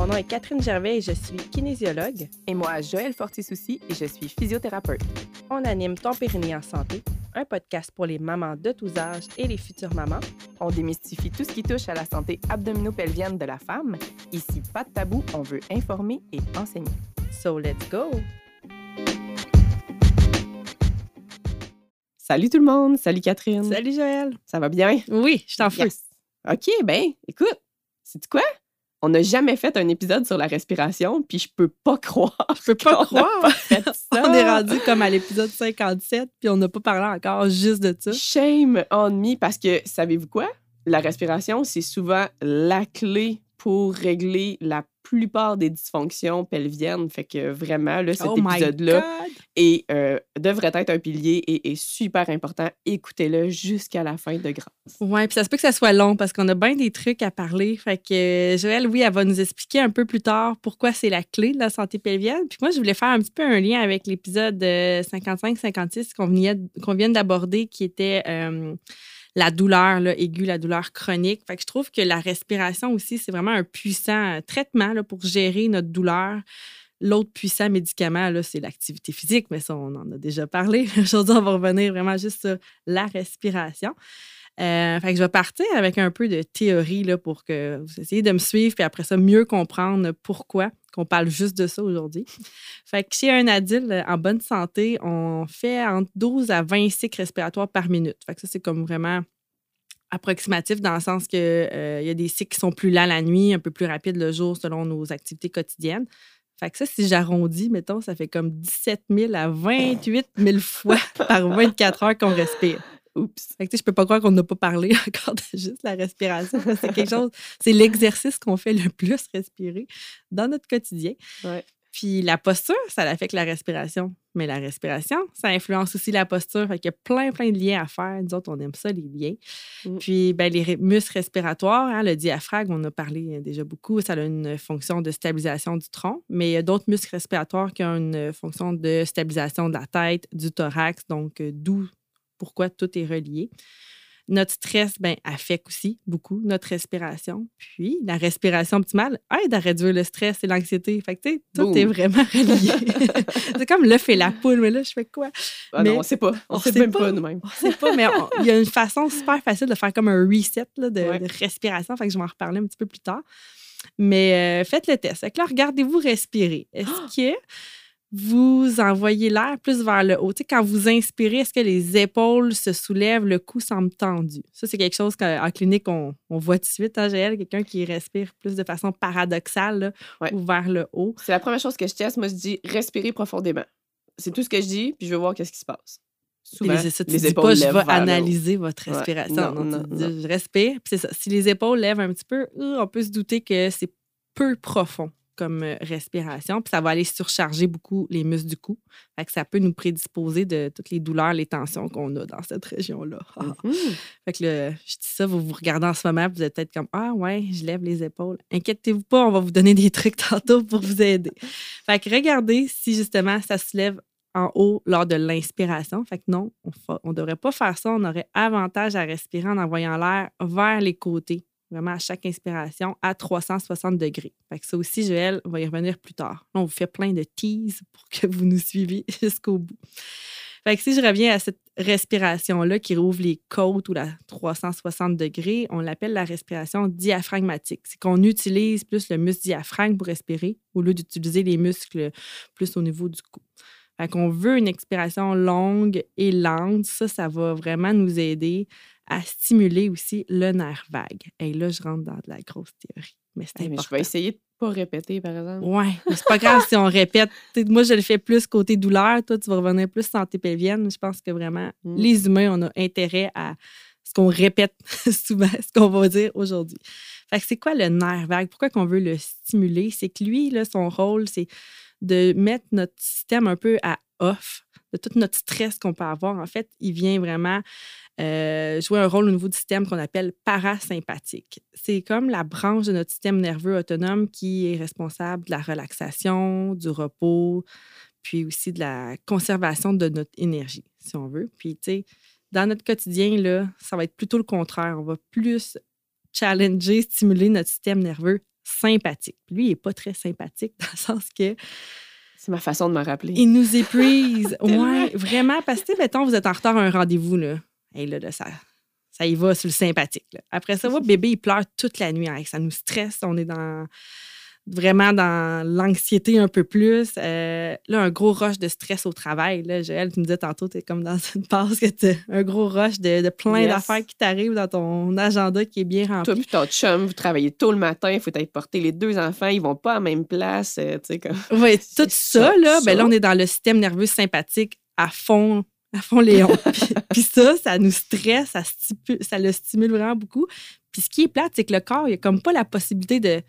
Mon nom est Catherine Gervais et je suis kinésiologue. Et moi, Joël Fortisouci et je suis physiothérapeute. On anime Ton Périnée en santé, un podcast pour les mamans de tous âges et les futures mamans. On démystifie tout ce qui touche à la santé abdominopelvienne de la femme. Ici, pas de tabou, on veut informer et enseigner. So let's go! Salut tout le monde, salut Catherine. Salut Joël. Ça va bien? Oui, je t'en fous. OK, ben, écoute, c'est quoi? On n'a jamais fait un épisode sur la respiration, puis je peux pas croire. Je peux pas croire. on est rendu comme à l'épisode 57, puis on n'a pas parlé encore juste de ça. Shame on me, parce que savez-vous quoi? La respiration, c'est souvent la clé pour régler la plupart des dysfonctions pelviennes. Fait que vraiment, là, cet Oh épisode-là euh, devrait être un pilier et est super important. Écoutez-le jusqu'à la fin de grâce. Oui, puis ça se peut que ça soit long parce qu'on a bien des trucs à parler. Fait que euh, Joël, oui, elle va nous expliquer un peu plus tard pourquoi c'est la clé de la santé pelvienne. Puis moi, je voulais faire un petit peu un lien avec l'épisode 55-56 qu'on venait- qu'on vient d'aborder qui était euh, la douleur aiguë, la douleur chronique. Fait que je trouve que la respiration aussi, c'est vraiment un puissant euh, traitement pour gérer notre douleur. L'autre puissant médicament, c'est l'activité physique, mais ça, on en a déjà parlé. Aujourd'hui, on va revenir vraiment juste sur la respiration. Euh, fait que je vais partir avec un peu de théorie là, pour que vous essayiez de me suivre, puis après ça, mieux comprendre pourquoi qu'on parle juste de ça aujourd'hui. Fait que chez un adulte en bonne santé, on fait entre 12 à 20 cycles respiratoires par minute. Ça, c'est comme vraiment approximatif dans le sens que euh, y a des cycles qui sont plus lents la nuit, un peu plus rapides le jour selon nos activités quotidiennes. Fait que ça, si j'arrondis, mettons, ça fait comme 17 000 à 28 000 fois par 24 heures qu'on respire. Oups. Fait que, je peux pas croire qu'on n'a pas parlé encore de juste la respiration. C'est quelque chose, c'est l'exercice qu'on fait le plus respirer dans notre quotidien. Ouais. Puis la posture, ça affecte la respiration. Mais la respiration, ça influence aussi la posture. Fait qu'il y a plein, plein de liens à faire. Nous autres, on aime ça, les liens. Mm. Puis ben, les muscles respiratoires, hein, le diaphragme, on a parlé euh, déjà beaucoup. Ça a une fonction de stabilisation du tronc. Mais il y a d'autres muscles respiratoires qui ont une fonction de stabilisation de la tête, du thorax. Donc, euh, d'où pourquoi tout est relié. Notre stress ben, affecte aussi beaucoup notre respiration. Puis, la respiration optimale aide à réduire le stress et l'anxiété. Fait que, tu sais, tout Boom. est vraiment relié. c'est comme l'œuf et la poule, mais là, je fais quoi? Ah Mais non, on sait pas. On, on sait sait même pas. pas, nous-mêmes. On sait pas, mais il y a une façon super facile de faire comme un reset là, de, Ouais. de respiration. Fait que je vais en reparler un petit peu plus tard. Mais euh, faites le test. Fait que là, regardez-vous respirer. Est-ce que vous envoyez l'air plus vers le haut? Tu sais, quand vous inspirez, est-ce que les épaules se soulèvent, le cou semble tendu? Ça, c'est quelque chose qu'en en clinique, on, on voit tout de suite, hein, GL, quelqu'un qui respire plus de façon paradoxale là, Ouais. ou vers le haut. C'est la première chose que je teste. Moi, je dis respirer profondément. C'est tout ce que je dis, puis je veux voir qu'est-ce qui se passe. Souvent, c'est ça, tu les dis épaules pas, je vais analyser votre Ouais. respiration. Non, Non, non, tu dis, non. je respire. Puis c'est ça. Si les épaules lèvent un petit peu, euh, on peut se douter que c'est peu profond comme euh, respiration. Puis ça va aller surcharger beaucoup les muscles du cou. Fait que ça peut nous prédisposer de toutes les douleurs, les tensions qu'on a dans cette région-là. Mhm. Fait que je dis ça, vous vous regardez en ce moment, vous êtes peut-être comme Ah ouais, je lève les épaules. Inquiétez-vous pas, on va vous donner des trucs tantôt pour vous aider. Fait que regardez si justement ça se lève en haut lors de l'inspiration. Fait que non, on ne devrait pas faire ça. On aurait avantage à respirer en envoyant l'air vers les côtés, vraiment à chaque inspiration, à 360 degrés. Fait que ça aussi, Joël va y revenir plus tard. On vous fait plein de teases pour que vous nous suiviez jusqu'au bout. Fait que si je reviens à cette respiration-là qui rouvre les côtes ou la 360 degrés, on l'appelle la respiration diaphragmatique. C'est qu'on utilise plus le muscle diaphragme pour respirer au lieu d'utiliser les muscles plus au niveau du cou. Fait qu'on veut une expiration longue et lente. Ça, ça va vraiment nous aider à stimuler aussi le nerf vague. Et là, je rentre dans de la grosse théorie. Mais c'est Hey, mais je important. vais essayer de pas répéter, par exemple. Mais c'est pas grave si on répète. T'sais, moi, je le fais plus côté douleur. Toi, tu vas revenir plus santé pelvienne. Je pense que vraiment, Mm. les humains, on a intérêt à ce qu'on répète souvent, ce qu'on va dire aujourd'hui. Fait que c'est quoi le nerf vague? Pourquoi qu'on veut le stimuler? C'est que lui, là, son rôle, c'est de mettre notre système un peu à off, de tout notre stress qu'on peut avoir. En fait, il vient vraiment euh, jouer un rôle au niveau du système qu'on appelle parasympathique. C'est comme la branche de notre système nerveux autonome qui est responsable de la relaxation, du repos, puis aussi de la conservation de notre énergie, si on veut. Puis, tu sais, dans notre quotidien, là, ça va être plutôt le contraire. On va plus challenger, stimuler notre système nerveux sympathique. Lui, il n'est pas très sympathique dans le sens que. C'est ma façon de me rappeler. Il nous épuise. ouais, vraiment. Parce que, mettons, vous êtes en retard à un rendez-vous, là. Et là, ça, ça y va sur le sympathique. Après ça, votre bébé, il pleure toute la nuit. Ça nous stresse. On est dans vraiment dans l'anxiété un peu plus. Euh, là, un gros rush de stress au travail. Là, Joël, tu me disais tantôt, tu es comme dans une passe que tu un gros rush de, plein d'affaires qui t'arrivent dans ton agenda qui est bien rempli. Toi puis ton chum, vous travaillez tôt le matin, il faut être porter les deux enfants, ils vont pas à la même place. Euh, comme... Oui, tout ça, là, Ben là, on est dans le système nerveux sympathique à fond à fond Léon. puis, ça, ça nous stresse, ça, ça le stimule vraiment beaucoup. Puis ce qui est plate, c'est que le corps, il a comme pas la possibilité de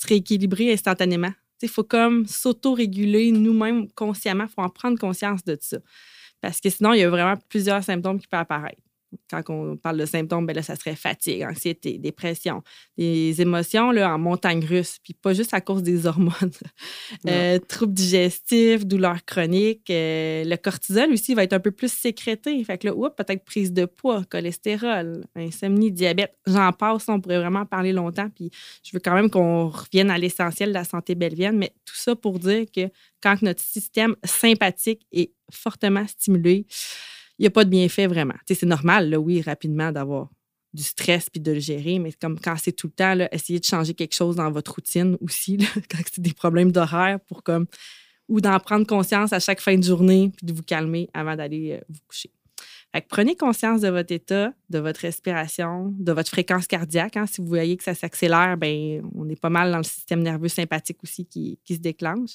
se rééquilibrer instantanément. Il faut comme s'auto-réguler nous-mêmes consciemment. Il faut en prendre conscience de ça. Parce que sinon, il y a vraiment plusieurs symptômes qui peuvent apparaître quand on parle de symptômes, ben là, ça serait fatigue, anxiété, dépression, des émotions là, en montagne russe, puis pas juste à cause des hormones. Euh, troubles digestifs, douleurs chroniques. Euh, le cortisol aussi va être un peu plus sécrété. Fait que là, peut-être prise de poids, cholestérol, insomnie, diabète. J'en passe, on pourrait vraiment parler longtemps. Puis je veux quand même qu'on revienne à l'essentiel de la santé belvienne, mais tout ça pour dire que quand notre système sympathique est fortement stimulé, il n'y a pas de bienfait vraiment. c'est normal, là, oui, rapidement, d'avoir du stress puis de le gérer, mais comme quand c'est tout le temps, là, essayez de changer quelque chose dans votre routine aussi, quand c'est des problèmes d'horaire pour comme ou d'en prendre conscience à chaque fin de journée puis de vous calmer avant d'aller euh, vous coucher. prenez conscience de votre état, de votre respiration, de votre fréquence cardiaque. Hein. Si vous voyez que ça s'accélère, ben on est pas mal dans le système nerveux sympathique aussi qui, qui se déclenche.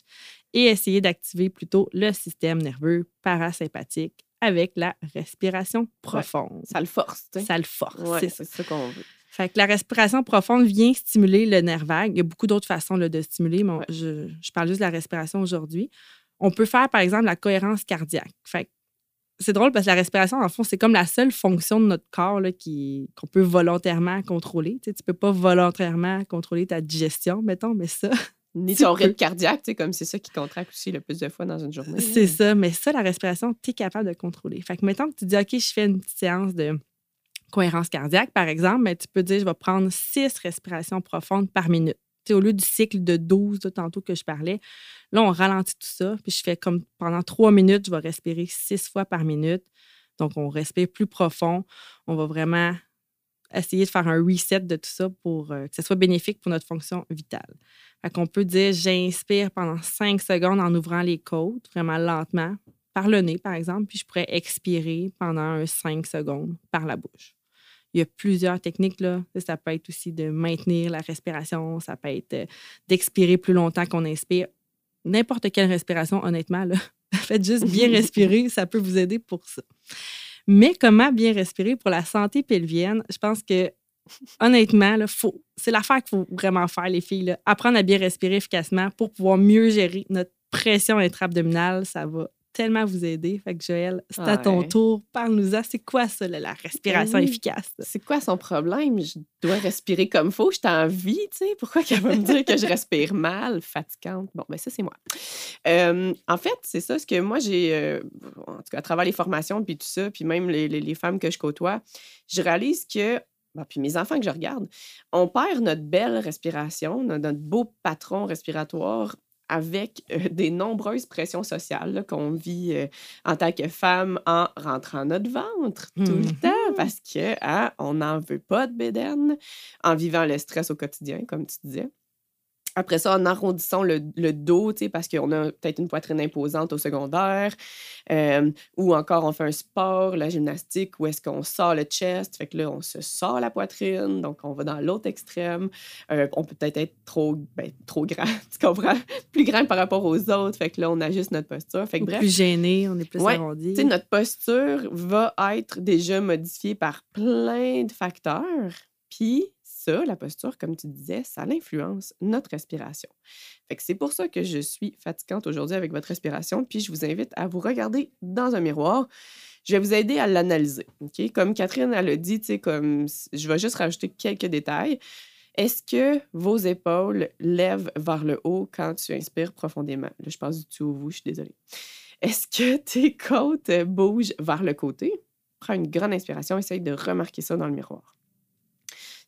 Et essayez d'activer plutôt le système nerveux parasympathique avec la respiration profonde. ça le force. Ça le force, c'est ça. qu'on veut. Fait que la respiration profonde vient stimuler le nerf vague. Il y a beaucoup d'autres façons de stimuler, mais je, parle juste de la respiration aujourd'hui. On peut faire, par exemple, la cohérence cardiaque. Fait c'est drôle parce que la respiration, en fond, c'est comme la seule fonction de notre corps qu'on peut volontairement contrôler. Tu ne peux pas volontairement contrôler ta digestion, mettons, mais ça, ni ton rythme cardiaque, comme c'est ça qui contracte aussi le plus de fois dans une journée. C'est ça, mais ça, la respiration, tu es capable de contrôler. Fait que mettons que tu dis, OK, je fais une petite séance de cohérence cardiaque, par exemple, mais tu peux dire, je vais prendre six respirations profondes par minute. au lieu du cycle de 12 de tantôt que je parlais, là, on ralentit tout ça, puis je fais comme pendant trois minutes, je vais respirer six fois par minute. Donc, on respire plus profond. On va vraiment essayer de faire un reset de tout ça pour euh, que ce soit bénéfique pour notre fonction vitale. Fait qu'on peut dire j'inspire pendant cinq secondes en ouvrant les côtes, vraiment lentement, par le nez, par exemple, puis je pourrais expirer pendant cinq secondes par la bouche. Il y a plusieurs techniques. Là. Ça peut être aussi de maintenir la respiration, ça peut être euh, d'expirer plus longtemps qu'on inspire. N'importe quelle respiration, honnêtement, là, faites juste bien respirer, ça peut vous aider pour ça. Mais comment bien respirer pour la santé pelvienne? Je pense que honnêtement, c'est l'affaire qu'il faut vraiment faire, les filles. Apprendre à bien respirer efficacement pour pouvoir mieux gérer notre pression intra-abdominale, ça va tellement vous aider. Fait que Joël, c'est à ton tour. Parle-nous-en. C'est quoi ça, la respiration efficace? C'est quoi son problème? Je dois respirer comme faut. Je t'envie, tu sais. Pourquoi qu'elle va me dire que je respire mal, fatigante? Bon, ben ça, c'est moi. en fait, c'est ça ce que moi, j'ai, euh, en tout cas, à travers les formations, puis tout ça, puis même les, les femmes que je côtoie, je réalise que puis mes enfants que je regarde, on perd notre belle respiration, notre beau patron respiratoire avec euh, des nombreuses pressions sociales qu'on vit euh, en tant que femme en rentrant notre ventre tout le temps mm-hmm. parce que hein, on n'en veut pas de bédaine en vivant le stress au quotidien, comme tu disais. Après ça, en arrondissant le, le dos, parce qu'on a peut-être une poitrine imposante au secondaire, euh, ou encore on fait un sport, la gymnastique, où est-ce qu'on sort le chest, fait que là, on se sort la poitrine, donc on va dans l'autre extrême. Euh, on peut peut-être être trop, ben, trop grand, tu comprends? plus grand par rapport aux autres, fait que là, on ajuste notre posture. Fait que, bref, plus gêné, on est plus ouais, arrondi. Notre posture va être déjà modifiée par plein de facteurs. Puis, ça, la posture, comme tu disais, ça influence notre respiration. Fait que c'est pour ça que je suis fatigante aujourd'hui avec votre respiration, puis je vous invite à vous regarder dans un miroir. Je vais vous aider à l'analyser. Comme Catherine, elle a dit, comme je vais juste rajouter quelques détails. Est-ce que vos épaules lèvent vers le haut quand tu inspires profondément? Là, je pense du tout au vous, je suis désolée. Est-ce que tes côtes bougent vers le côté? Prends une grande inspiration, essaye de remarquer ça dans le miroir.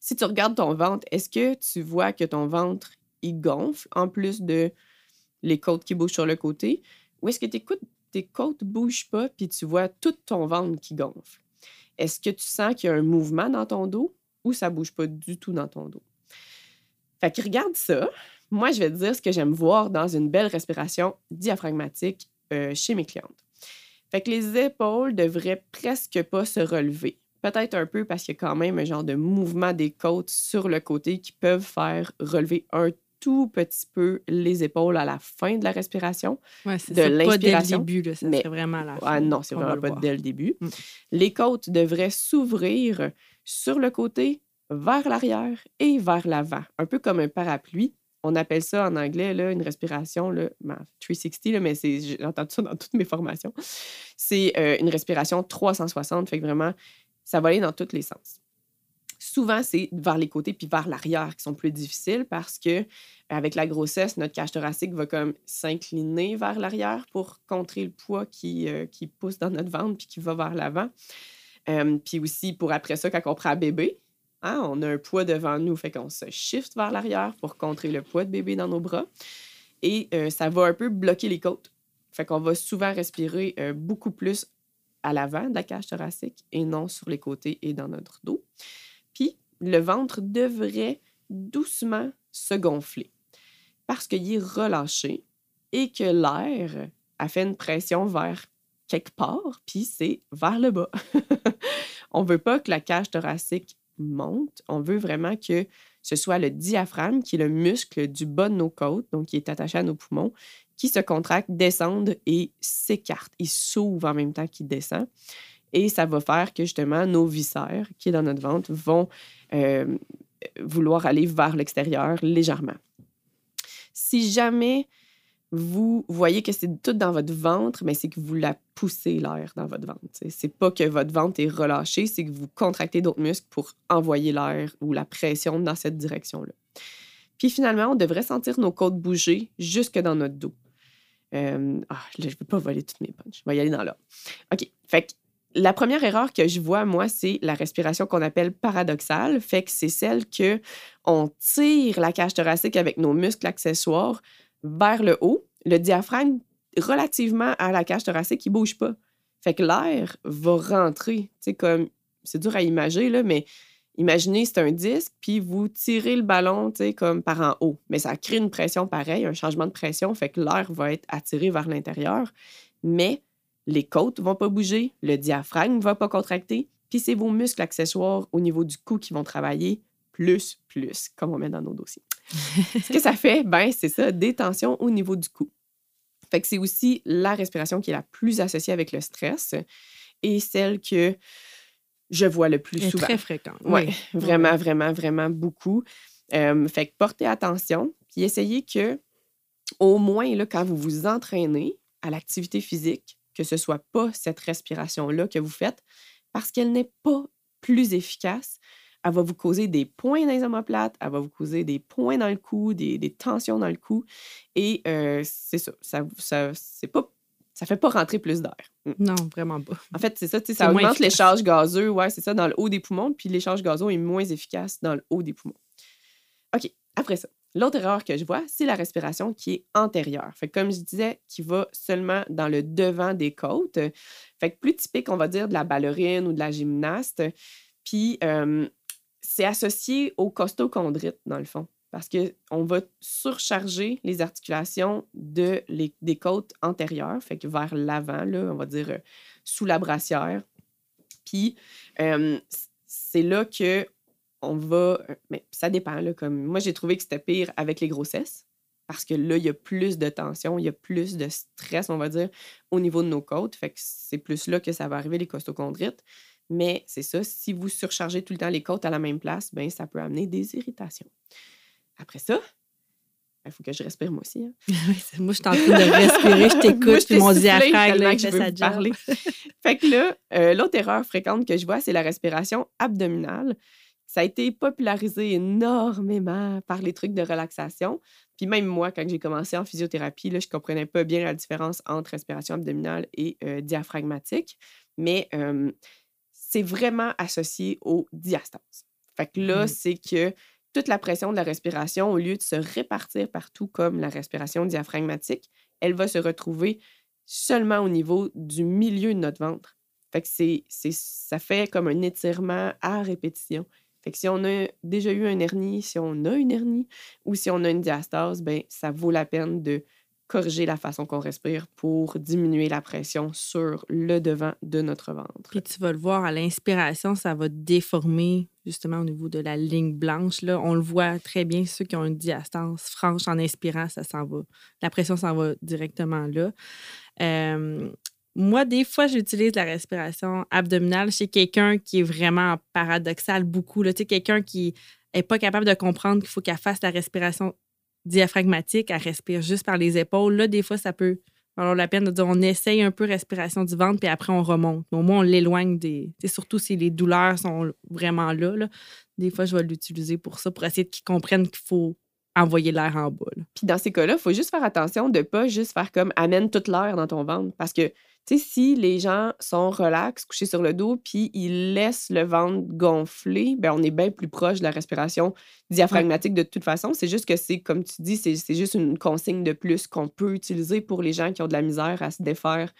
Si tu regardes ton ventre, est-ce que tu vois que ton ventre, il gonfle en plus de les côtes qui bougent sur le côté? Ou est-ce que tes côtes ne bougent pas puis tu vois tout ton ventre qui gonfle? Est-ce que tu sens qu'il y a un mouvement dans ton dos ou ça ne bouge pas du tout dans ton dos? Fait que regarde ça. Moi, je vais te dire ce que j'aime voir dans une belle respiration diaphragmatique euh, chez mes clientes. Fait que les épaules devraient presque pas se relever. Peut-être un peu parce qu'il y a quand même un genre de mouvement des côtes sur le côté qui peuvent faire relever un tout petit peu les épaules à la fin de la respiration. Ouais, c'est de l'inspiration. Pas dès le début, ça mais, vraiment à la fin. Ah non, c'est vraiment pas dès le début. Mm. Les côtes devraient s'ouvrir sur le côté, vers l'arrière et vers l'avant, un peu comme un parapluie. On appelle ça en anglais là, une respiration, là, 360, mais j'ai entendu ça dans toutes mes formations. C'est euh, une respiration 360, fait que vraiment, ça va aller dans tous les sens. Souvent, c'est vers les côtés puis vers l'arrière qui sont plus difficiles parce que avec la grossesse, notre cage thoracique va comme s'incliner vers l'arrière pour contrer le poids qui, euh, qui pousse dans notre ventre puis qui va vers l'avant. Euh, puis aussi pour après ça, quand on prend bébé, hein, on a un poids devant nous, fait qu'on se shift vers l'arrière pour contrer le poids de bébé dans nos bras. Et euh, ça va un peu bloquer les côtes. Fait qu'on va souvent respirer beaucoup plus à l'avant de la cage thoracique et non sur les côtés et dans notre dos. Puis le ventre devrait doucement se gonfler parce qu'il est relâché et que l'air a fait une pression vers quelque part, puis c'est vers le bas. on ne veut pas que la cage thoracique monte. On veut vraiment que ce soit le diaphragme, qui est le muscle du bas de nos côtes, donc qui est attaché à nos poumons, qui se contracte, descende et s'écarte. Il s'ouvre en même temps qu'il descend. Et ça va faire que justement nos viscères, qui est dans notre ventre, vont euh, vouloir aller vers l'extérieur légèrement. Si jamais vous voyez que c'est tout dans votre ventre, mais c'est que vous la poussez l'air dans votre ventre. C'est pas que votre ventre est relâché, c'est que vous contractez d'autres muscles pour envoyer l'air ou la pression dans cette direction-là. Puis finalement, on devrait sentir nos côtes bouger jusque dans notre dos. Euh, ah, je ne peux pas voler toutes mes punches. Je vais y aller dans là. OK. Fait que la première erreur que je vois, moi, c'est la respiration qu'on appelle paradoxale. Fait que c'est celle que on tire la cage thoracique avec nos muscles accessoires vers le haut, le diaphragme, relativement à la cage thoracique, il ne bouge pas. Fait que l'air va rentrer. C'est comme, c'est dur à imaginer, là, mais imaginez, c'est un disque, puis vous tirez le ballon, comme par en haut. Mais ça crée une pression pareille, un changement de pression, fait que l'air va être attiré vers l'intérieur. Mais les côtes vont pas bouger, le diaphragme va pas contracter, puis c'est vos muscles accessoires au niveau du cou qui vont travailler plus, plus, comme on met dans nos dossiers. Ce que ça fait, ben, c'est ça, des tensions au niveau du cou. Fait que c'est aussi la respiration qui est la plus associée avec le stress et celle que je vois le plus souvent. Très fréquent. Oui, ouais, vraiment, vraiment, vraiment beaucoup. Euh, fait que portez attention, puis essayez que, au moins, là, quand vous vous entraînez à l'activité physique, que ce soit pas cette respiration-là que vous faites, parce qu'elle n'est pas plus efficace elle va vous causer des points dans les omoplates, elle va vous causer des points dans le cou, des, tensions dans le cou. Et euh, c'est ça, ça, ça c'est pas ça fait pas rentrer plus d'air. Mm. Non, vraiment pas. En fait, c'est ça, ça augmente les charges gazeuses, ouais, c'est ça, dans le haut des poumons, puis les charges gazeuses est moins efficace dans le haut des poumons. OK, après ça, l'autre erreur que je vois, c'est la respiration qui est antérieure. Fait comme je disais, qui va seulement dans le devant des côtes. Fait que plus typique, on va dire, de la ballerine ou de la gymnaste. Puis, euh, c'est associé au costochondrite, dans le fond, parce qu'on va surcharger les articulations de des côtes antérieures, fait que vers l'avant, on va dire euh, sous la brassière. Puis, c'est là que on va. Euh, mais ça dépend, là, comme moi, j'ai trouvé que c'était pire avec les grossesses. Parce que là, il y a plus de tension, il y a plus de stress, on va dire, au niveau de nos côtes. Fait que c'est plus là que ça va arriver, les costochondrites. Mais c'est ça, si vous surchargez tout le temps les côtes à la même place, ben, ça peut amener des irritations. Après ça, il faut que je respire moi aussi. Hein. moi, je suis en train de respirer, je t'écoute, puis mon diaphragme, je veux parler. fait que là, euh, l'autre erreur fréquente que je vois, c'est la respiration abdominale. Ça a été popularisé énormément par les trucs de relaxation. Puis même moi, quand j'ai commencé en physiothérapie, là, je ne comprenais pas bien la différence entre respiration abdominale et euh, diaphragmatique. Mais c'est vraiment associé au diastase. Fait que là, Mhm. c'est que toute la pression de la respiration, au lieu de se répartir partout comme la respiration diaphragmatique, elle va se retrouver seulement au niveau du milieu de notre ventre. Fait que c'est, ça fait comme un étirement à répétition. Fait que si on a déjà eu un hernie, si on a une hernie ou si on a une diastase, ben ça vaut la peine de corriger la façon qu'on respire pour diminuer la pression sur le devant de notre ventre. Puis tu vas le voir à l'inspiration, ça va déformer justement au niveau de la ligne blanche. Là, on le voit très bien, ceux qui ont une diastase franche en inspirant, ça s'en va. La pression s'en va directement là. Euh, moi, des fois, j'utilise la respiration abdominale chez quelqu'un qui est vraiment paradoxal beaucoup. Tu sais, quelqu'un qui n'est pas capable de comprendre qu'il faut qu'elle fasse la respiration diaphragmatique, elle respire juste par les épaules. Là, des fois, ça peut valoir la peine de dire on essaye un peu respiration du ventre, puis après, on remonte. Mais au moins, on l'éloigne des. Surtout si les douleurs sont vraiment là, là. Des fois, je vais l'utiliser pour ça, pour essayer qu'ils comprennent qu'il faut envoyer l'air en bas. Puis dans ces cas-là, il faut juste faire attention de pas juste faire comme amène toute l'air dans ton ventre. Parce que, tu sais, si les gens sont relax, couchés sur le dos, puis ils laissent le ventre gonfler, ben on est bien plus proche de la respiration diaphragmatique de toute façon. C'est juste que c'est, comme tu dis, c'est juste une consigne de plus qu'on peut utiliser pour les gens qui ont de la misère à se défaire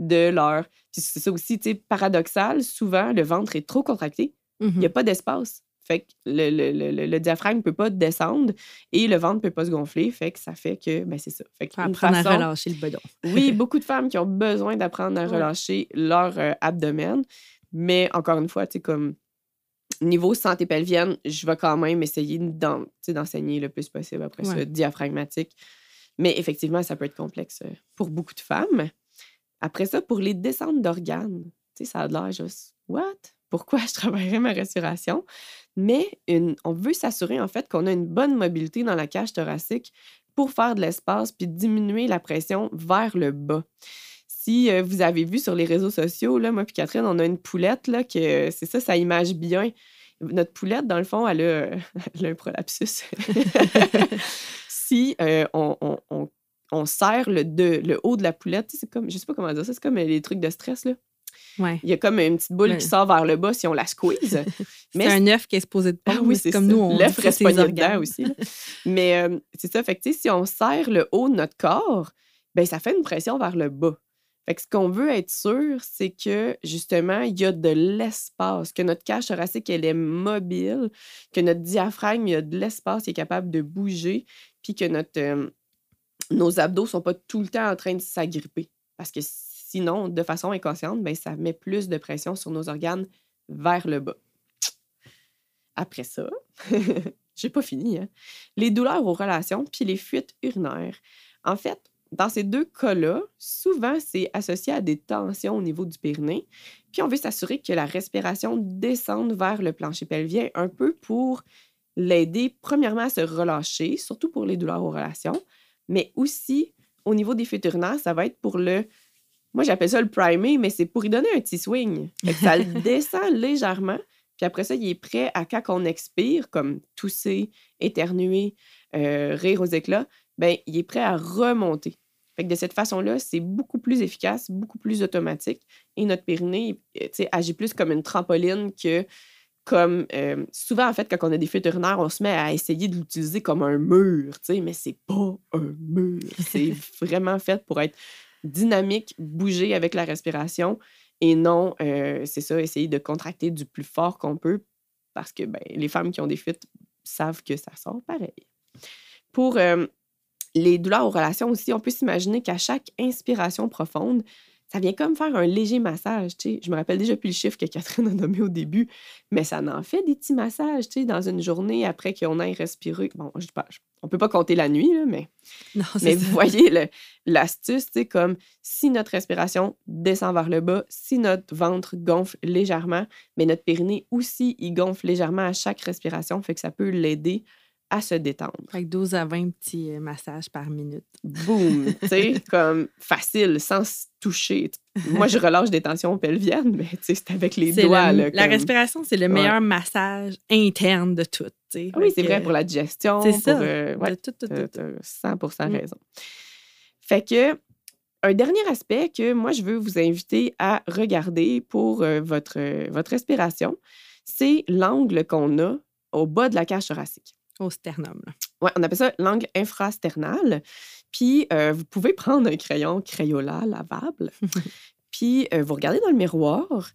de leur. Puis c'est ça aussi, tu sais, paradoxal. Souvent, le ventre est trop contracté. Il n'y a pas d'espace. Fait que le, le- le- le- diaphragme ne peut pas descendre et le ventre ne peut pas se gonfler. Fait que ça fait que, ben c'est ça. Fait apprendre façon- à relâcher le bedon. oui, beaucoup de femmes qui ont besoin d'apprendre à Ouais. relâcher leur euh, abdomen. Mais encore une fois, tu sais, comme niveau santé pelvienne, je vais quand même essayer d'enseigner le plus possible après ça, diaphragmatique. Mais effectivement, ça peut être complexe euh, pour beaucoup de femmes. Après ça, pour les descentes d'organes, tu sais, ça a l'air juste, what? Pourquoi je travaillerais ma respiration? Mais une- on veut s'assurer en fait qu'on a une bonne mobilité dans la cage thoracique pour faire de l'espace puis diminuer la pression vers le bas. Si euh, vous avez vu sur les réseaux sociaux, là, moi puis Catherine, on a une poulette, là, que c'est ça, ça image bien. Notre poulette, dans le fond, elle a, elle a un prolapsus. si euh, on, on- on- on serre le, de- le haut de la poulette, c'est comme, je sais pas comment dire ça, c'est comme euh, les trucs de stress, là. Ouais. Il y a comme une petite boule Ouais. qui sort vers le bas si on la squeeze. C'est un œuf qui est supposé de Ah pondre. oui, c'est comme ça. nous, on L'œuf reste pogné dedans aussi. là. Mais euh, c'est ça. Fait que, si on serre le haut de notre corps, ben ça fait une pression vers le bas. Fait que ce qu'on veut être sûr, c'est que justement, il y a de l'espace, que notre cage thoracique, elle est mobile, que notre diaphragme, il y a de l'espace, il est capable de bouger, puis que notre, euh, nos abdos sont pas tout le temps en train de s'agripper. Parce que sinon, de façon inconsciente, ben, ça met plus de pression sur nos organes vers le bas. Après ça, j'ai pas fini, hein? Les douleurs aux relations puis les fuites urinaires. En fait, dans ces deux cas-là, souvent, c'est associé à des tensions au niveau du périnée. Puis on veut s'assurer que la respiration descende vers le plancher pelvien un peu pour l'aider, premièrement, à se relâcher, surtout pour les douleurs aux relations, mais aussi au niveau des fuites urinaires, ça va être pour le. Moi, j'appelle ça le primer, mais c'est pour y donner un petit swing. Fait que ça le descend légèrement. Puis après ça, il est prêt à quand on expire, comme tousser, éternuer, euh, rire aux éclats, ben il est prêt à remonter. Fait que de cette façon-là, c'est beaucoup plus efficace, beaucoup plus automatique. Et notre périnée, euh, tu sais, agit plus comme une trampoline que comme euh, souvent en fait quand on a des fuites urinaires, on se met à essayer de l'utiliser comme un mur, tu sais, mais c'est pas un mur. C'est vraiment fait pour être dynamique, bouger avec la respiration et non, euh, c'est ça, essayer de contracter du plus fort qu'on peut parce que ben, les femmes qui ont des fuites savent que ça sort pareil. Pour euh, les douleurs aux relations aussi, on peut s'imaginer qu'à chaque inspiration profonde, ça vient comme faire un léger massage. tu sais. Je me rappelle déjà plus le chiffre que Catherine a nommé au début, mais ça en fait des petits massages tu sais, dans une journée après qu'on ait respiré. Bon, je, pas- je- on peut pas compter la nuit, là, mais Non, mais vous voyez l'astuce, c'est comme si notre respiration descend vers le bas, si notre ventre gonfle légèrement, mais notre périnée aussi, il gonfle légèrement à chaque respiration, fait que ça peut l'aider à se détendre. Que 12 à 20 petits euh, massages par minute. Boum! tu sais, comme facile, sans se toucher. Moi, je relâche des tensions pelviennes, mais tu sais, c'est avec les doigts. le- là, la respiration, c'est le Ouais. meilleur massage interne de tout. tu sais. Ah oui, c'est vrai pour la digestion. C'est ça. euh, ouais, de tout, tout, tout, T'as tout. t'as 100 Mm. raison. Fait que, un dernier aspect que moi, je veux vous inviter à regarder pour euh, votre, euh, votre respiration, c'est l'angle qu'on a au bas de la cage thoracique. Au sternum. Ouais, on appelle ça l'angle infrasternal. Puis, euh, vous pouvez prendre un crayon Crayola lavable, puis euh, vous regardez dans le miroir,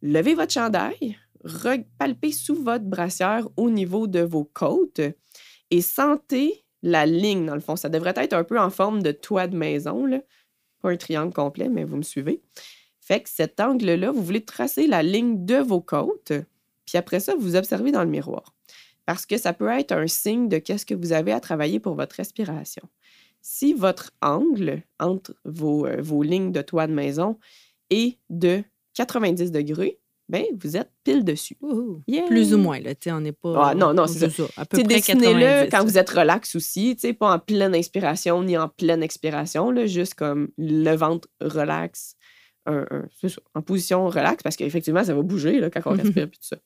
levez votre chandail, repalpez sous votre brassière au niveau de vos côtes et sentez la ligne, dans le fond. Ça devrait être un peu en forme de toit de maison, là. pas un triangle complet, mais vous me suivez. Fait que cet angle-là, vous voulez tracer la ligne de vos côtes, puis après ça, vous observez dans le miroir. Parce que ça peut être un signe de qu'est-ce que vous avez à travailler pour votre respiration. Si votre angle entre vos, euh, vos lignes de toit de maison est de 90 degrés, ben vous êtes pile dessus. Yeah! Plus ou moins, là. tu sais, on n'est pas. Ah, non, non, c'est ça. À peu près dessinez-le 90, quand vous êtes relax aussi, tu sais, pas en pleine inspiration ni en pleine expiration, là, juste comme le ventre relax, un- un- c'est ça, en position relax, parce qu'effectivement, ça va bouger là, quand on respire puis tout ça.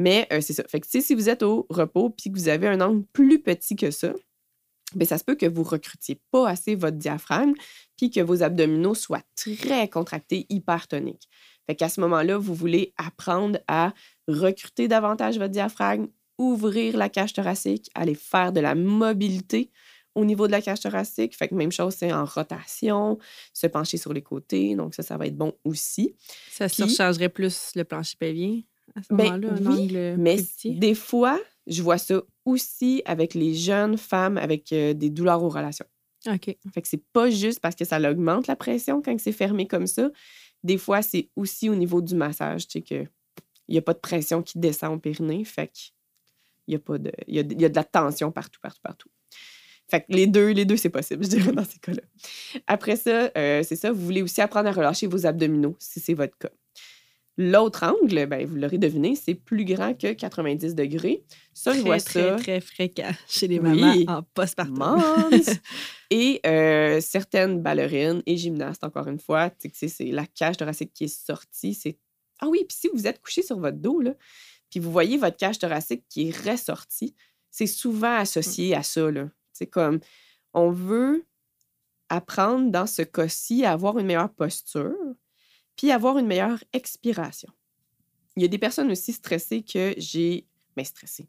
Mais euh, c'est ça. Fait que, si vous êtes au repos puis que vous avez un angle plus petit que ça, ben, ça se peut que vous recrutiez pas assez votre diaphragme puis que vos abdominaux soient très contractés, hypertoniques. Fait qu'à ce moment-là, vous voulez apprendre à recruter davantage votre diaphragme, ouvrir la cage thoracique, aller faire de la mobilité au niveau de la cage thoracique. Fait que même chose, c'est en rotation, se pencher sur les côtés. Donc ça, ça va être bon aussi. Ça Puis- surchargerait plus le plancher pelvien à ce Ben, moment-là, un oui, angle Mais plus petit. des fois, je vois ça aussi avec les jeunes femmes avec euh, des douleurs aux relations. OK. Fait que c'est pas juste parce que ça augmente la pression quand c'est fermé comme ça. Des fois, c'est aussi au niveau du massage, tu sais, que il n'y a pas de pression qui descend au périnée. Fait que il y a pas de. Il y a, y a de la tension partout, partout, partout. Fait que les deux, les deux, c'est possible, je dirais, dans ces cas-là. Après ça, euh, c'est ça, vous voulez aussi apprendre à relâcher vos abdominaux, si c'est votre cas. L'autre angle, ben, vous l'aurez deviné, c'est plus grand que 90 degrés. Ça, je Très, vois très, ça. très fréquent chez les Oui. mamans en postpartum. Et euh, certaines ballerines et gymnastes, encore une fois, c'est- la cage thoracique qui est sortie. C'est Ah oui, puis si vous êtes couché sur votre dos, là, puis vous voyez votre cage thoracique qui est ressortie, c'est souvent associé à ça. C'est comme, on veut apprendre dans ce cas-ci à avoir une meilleure posture, puis avoir une meilleure expiration. Il y a des personnes aussi stressées que j'ai... Mais stressées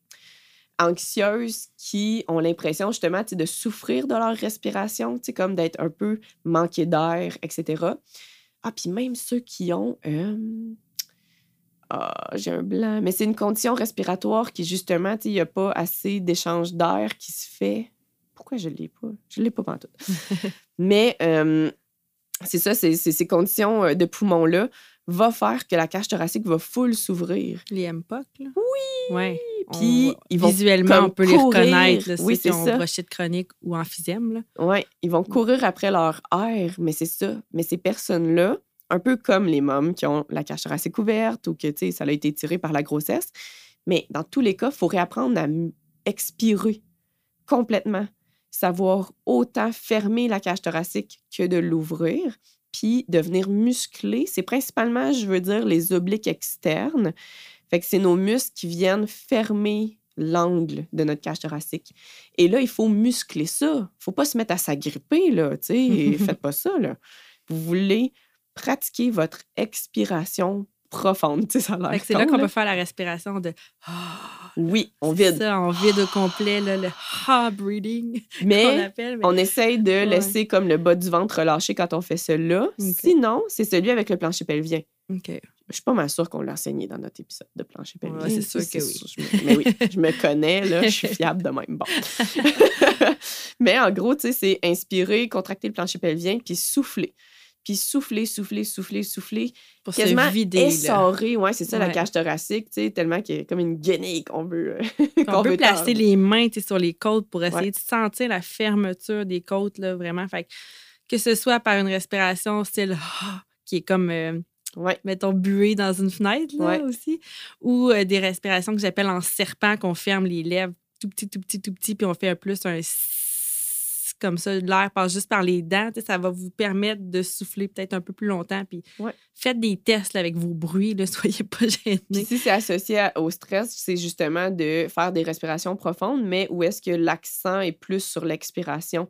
anxieuses qui ont l'impression justement de souffrir de leur respiration, comme d'être un peu manqué d'air, etc. Ah, puis même ceux qui ont... euh, Ah, j'ai un blanc. Mais c'est une condition respiratoire qui, justement, il n'y a pas assez d'échange d'air qui se fait. Pourquoi je ne l'ai pas? Je ne l'ai pas pantoute. Mais euh, c'est ça, c'est, ces conditions euh, de poumons-là va faire que la cage thoracique va full s'ouvrir. Les MPOC, là? Oui! Ouais. Puis, On- ils vont Visuellement, on peut les reconnaître, là, Oui, ceux qui ont bronchite chronique ou emphysème. Oui, ils vont courir après leur air, mais c'est ça. Mais ces personnes-là, un peu comme les mômes qui ont la cage thoracique ouverte ou que, tu sais, ça a été tiré par la grossesse, mais dans tous les cas, il faut réapprendre à expirer complètement. Savoir autant fermer la cage thoracique que de l'ouvrir, puis devenir musclé. C'est principalement, je veux dire, les obliques externes. Fait que c'est nos muscles qui viennent fermer l'angle de notre cage thoracique. Et là, il faut muscler ça. faut pas se mettre à s'agripper, là, tu sais. Faites pas ça, là. Vous voulez pratiquer votre expiration profonde, tu sais, ça a c'est là qu'on peut faire la respiration de. Ah, Oui, on vide. Ça, on vide au complet, là, le ha breathing qu'on Mais appelle. mais- on essaye de laisser comme le bas du ventre relâché quand on fait cela. Sinon, c'est celui avec le plancher pelvien. OK. Je suis pas mal sûre qu'on l'a enseigné dans notre épisode de plancher pelvien. Ouais, c'est sûr que oui. me- mais oui, je me connais, là, je suis fiable de même. Bon. mais en gros, tu sais, c'est inspirer, contracter le plancher pelvien, puis souffler. Puis souffler, souffler, souffler, souffler. Pour Quasiment se vider. là. essorer, ouais, c'est ça, la cage thoracique, tu sais, tellement qu'il y a comme une guenille qu'on veut. euh, On peut placer les mains sur les côtes pour essayer Ouais. de sentir la fermeture des côtes, là, vraiment. Fait que, que ce soit par une respiration style ah, qui est comme, euh, Ouais. mettons, buée dans une fenêtre là, Ouais. aussi, ou euh, des respirations que j'appelle en serpent, qu'on ferme les lèvres tout petit, tout petit, tout petit, puis on fait un plus un comme ça, l'air passe juste par les dents. Ça va vous permettre de souffler peut-être un peu plus longtemps. Puis Ouais. faites des tests là, avec vos bruits, là, soyez pas Puis gênés. si c'est associé à- au stress, c'est justement de faire des respirations profondes, mais où est-ce que l'accent est plus sur l'expiration?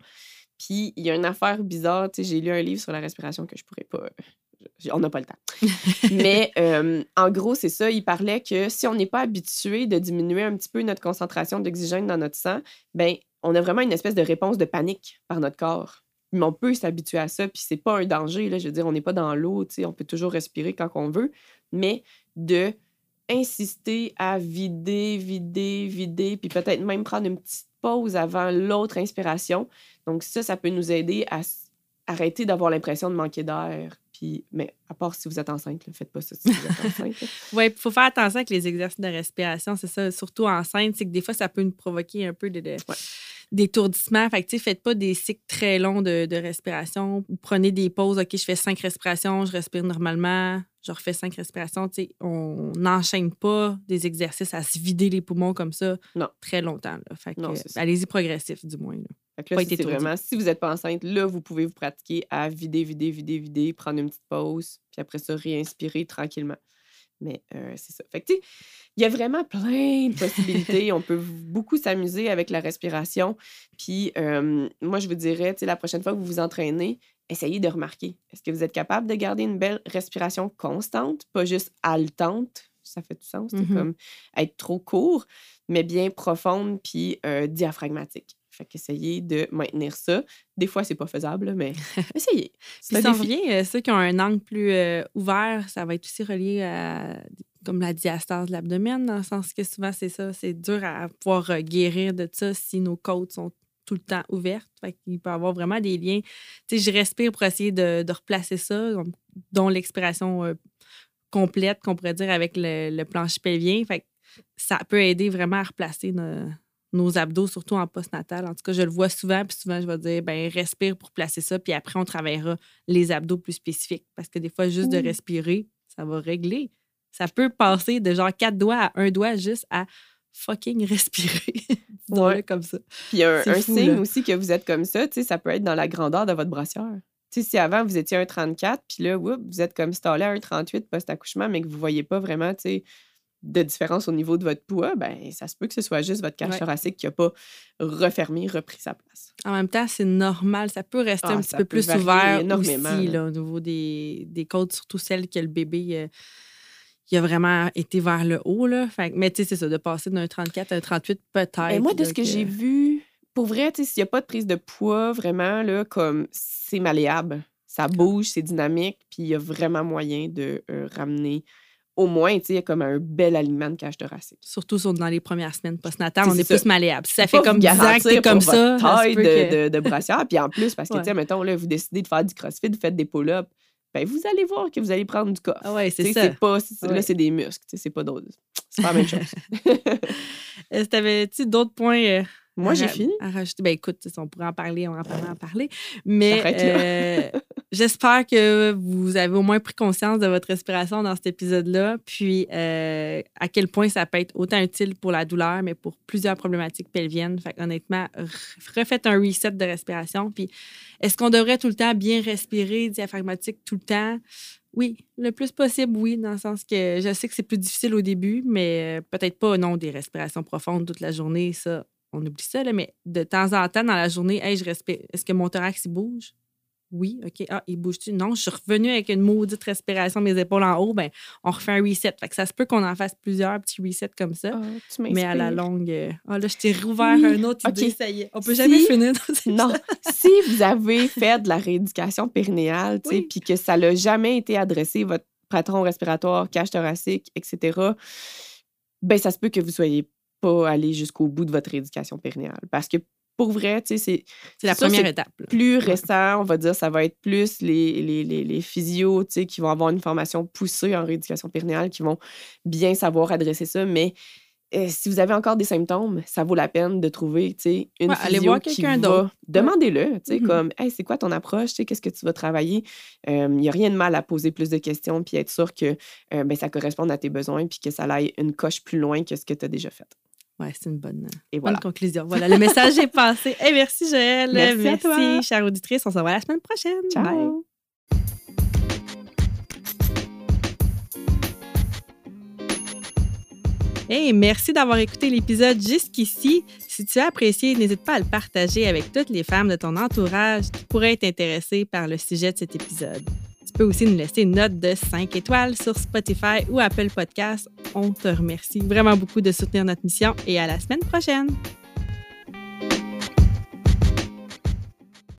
Puis il y a une affaire bizarre, j'ai lu un livre sur la respiration que je pourrais pas, on n'a pas le temps. Mais euh, en gros, c'est ça. Il parlait que si on n'est pas habitué de diminuer un petit peu notre concentration d'oxygène dans notre sang, ben on a vraiment une espèce de réponse de panique par notre corps. Mais on peut s'habituer à ça, puis c'est pas un danger. Là, je veux dire, on n'est pas dans l'eau, on peut toujours respirer quand on veut, mais de insister à vider, vider, vider, puis peut-être même prendre une petite pause avant l'autre inspiration. Donc ça, ça peut nous aider à arrêter d'avoir l'impression de manquer d'air. Puis, mais à part si vous êtes enceinte, ne faites pas ça si vous êtes enceinte. oui, il faut faire attention avec les exercices de respiration, c'est ça. Surtout enceinte, c'est que des fois, ça peut nous provoquer un peu de, d'étourdissement. Fait que, faites pas des cycles très longs de, de, respiration. Prenez des pauses. OK, je fais cinq respirations, je respire normalement, je refais cinq respirations. sais, on n'enchaîne pas des exercices à se vider les poumons comme ça non. très longtemps. Fait que, allez-y progressif, du moins. Là. vraiment, si vous n'êtes pas enceinte, là, vous pouvez vous pratiquer à vider, vider, vider, vider, prendre une petite pause, puis après ça, réinspirer tranquillement. Mais euh, c'est ça. Fait que, il y a vraiment plein de possibilités. On peut beaucoup s'amuser avec la respiration. Puis, moi, je vous dirais, la prochaine fois que vous vous entraînez, essayez de remarquer. Est-ce que vous êtes capable de garder une belle respiration constante, pas juste haletante? Ça fait tout sens, c'est mmh comme être trop court, mais bien profonde puis euh, diaphragmatique. Fait qu'essayez de maintenir ça. Des fois, c'est pas faisable, mais essayez. Si ça revient, euh, ceux qui ont un angle plus euh, ouvert, ça va être aussi relié à comme la diastase de l'abdomen, dans le sens que souvent, c'est ça. C'est dur à pouvoir euh, guérir de ça si nos côtes sont tout le temps ouvertes. Fait qu'il peut y avoir vraiment des liens. Tu sais, je respire pour essayer de, replacer ça, dont l'expiration complète, qu'on pourrait dire, avec le, le plancher pelvien. Fait ça peut aider vraiment à replacer nos abdos, surtout en postnatal. En tout cas, je le vois souvent, puis souvent, je vais dire, ben respire pour placer ça, puis après, on travaillera les abdos plus spécifiques. Parce que des fois, juste de respirer, ça va régler. Ça peut passer de genre quatre doigts à un doigt juste à fucking respirer. ouais. comme ça. Puis un, un signe aussi que vous êtes comme ça, tu sais, ça peut être dans la grandeur de votre brassière. Tu sais, si avant, vous étiez un 34, puis là, vous êtes comme stallé à un 38 post-accouchement, mais que vous ne voyez pas vraiment, tu sais, de différence au niveau de votre poids, ben ça se peut que ce soit juste votre cage thoracique qui n'a pas refermé, repris sa place. En même temps, c'est normal. Ça peut rester ah, un petit peu plus ouvert aussi, là, au niveau des, des côtes, surtout celles que le bébé euh, il a vraiment été vers le haut. Là. Fait, mais tu sais, c'est ça, de passer d'un 34 à un 38 peut-être. Et moi, de ce que, j'ai vu, pour vrai, s'il n'y a pas de prise de poids, vraiment, là, comme c'est malléable. Ça bouge, c'est dynamique, puis il y a vraiment moyen de euh, ramener au moins, tu sais, comme un bel aliment de cage thoracique. Surtout dans les premières semaines postnatales, on est plus malléable. Si ça fait comme 10 ans que t'es comme ça. taille de, de, brassière. Puis en plus, parce que, tu sais, mettons, là, vous décidez de faire du crossfit, vous faites des pull-ups, ben vous allez voir que vous allez prendre du coffre. Ah ouais, c'est ça. Pas, Là, c'est des muscles, c'est pas d'autres. C'est pas la même chose. Est-ce que t'avais-tu d'autres points euh, moi, j'ai fini. À rajouter. Ben, écoute, on pourrait en parler, on va en parler. Mais euh, j'espère que vous avez au moins pris conscience de votre respiration dans cet épisode-là, puis euh, à quel point ça peut être autant utile pour la douleur, mais pour plusieurs problématiques pelviennes. Fait honnêtement, refaites un reset de respiration. Puis est-ce qu'on devrait tout le temps bien respirer diaphragmatique tout le temps? Oui, le plus possible, oui, dans le sens que je sais que c'est plus difficile au début, mais euh, peut-être pas, non, des respirations profondes toute la journée, ça, on oublie ça, là, mais de temps en temps dans la journée, hey, je respire. Est-ce que mon thorax il bouge? Oui, OK. Ah, il bouge-tu? Non, je suis revenue avec une maudite respiration, mes épaules en haut, ben, on refait un reset. Fait que ça se peut qu'on en fasse plusieurs petits resets comme ça. Ah, mais à la longue, euh, ah là, je t'ai rouvert un autre idée, ça y est. On peut jamais finir dans Non. si vous avez fait de la rééducation périnéale, sais, puis que ça n'a jamais été adressé, votre patron respiratoire, cage thoracique, etc., ben ça se peut que vous soyez pas aller jusqu'au bout de votre éducation périnéale. Parce que pour vrai, tu sais, c'est la première étape. Plus récent, on va dire, ça va être plus les, les, les, les physios, tu sais, qui vont avoir une formation poussée en rééducation périnéale, qui vont bien savoir adresser ça. Mais euh, si vous avez encore des symptômes, ça vaut la peine de trouver, tu sais, une physio voir qui va... Demandez-le, tu sais, mm-hmm. comme, hey, c'est quoi ton approche, tu sais, qu'est-ce que tu vas travailler? Il n'y a rien de mal à poser plus de questions puis être sûr que euh, ben, ça corresponde à tes besoins puis que ça aille une coche plus loin que ce que tu as déjà fait. C'est une bonne, Et bonne conclusion. Voilà, le message est passé. Et merci, Joël. Merci, merci à toi. chère auditrice. On se revoit la semaine prochaine. Ciao. Hey, merci d'avoir écouté l'épisode jusqu'ici. Si tu as apprécié, n'hésite pas à le partager avec toutes les femmes de ton entourage qui pourraient être intéressées par le sujet de cet épisode. Aussi nous laisser une note de 5 étoiles sur Spotify ou Apple Podcast. On te remercie vraiment beaucoup de soutenir notre mission et à la semaine prochaine.